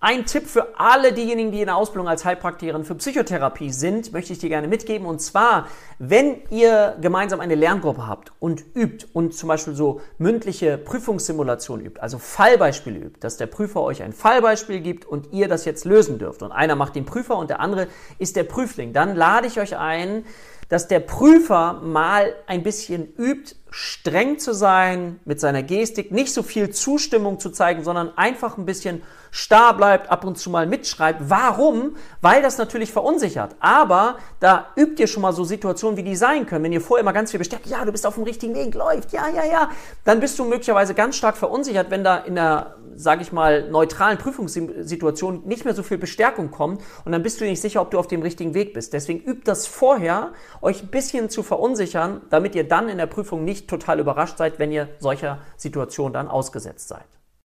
Ein Tipp für alle diejenigen, die in der Ausbildung als Heilpraktikerin für Psychotherapie sind, möchte ich dir gerne mitgeben. Und zwar, wenn ihr gemeinsam eine Lerngruppe habt und übt und zum Beispiel so mündliche Prüfungssimulation übt, also Fallbeispiele übt, dass der Prüfer euch ein Fallbeispiel gibt und ihr das jetzt lösen dürft. Und einer macht den Prüfer und der andere ist der Prüfling. Dann lade ich euch ein, dass der Prüfer mal ein bisschen übt, streng zu sein mit seiner Gestik, nicht so viel Zustimmung zu zeigen, sondern einfach ein bisschen starr bleibt, ab und zu mal mitschreibt. Warum? Weil das natürlich verunsichert. Aber da übt ihr schon mal so Situationen, wie die sein können. Wenn ihr vorher immer ganz viel bestärkt, ja, du bist auf dem richtigen Weg, läuft, ja, ja, ja, dann bist du möglicherweise ganz stark verunsichert, wenn da in der, sage ich mal, neutralen Prüfungssituation nicht mehr so viel Bestärkung kommt und dann bist du nicht sicher, ob du auf dem richtigen Weg bist. Deswegen übt das vorher, euch ein bisschen zu verunsichern, damit ihr dann in der Prüfung nicht total überrascht seid, wenn ihr solcher Situation dann ausgesetzt seid.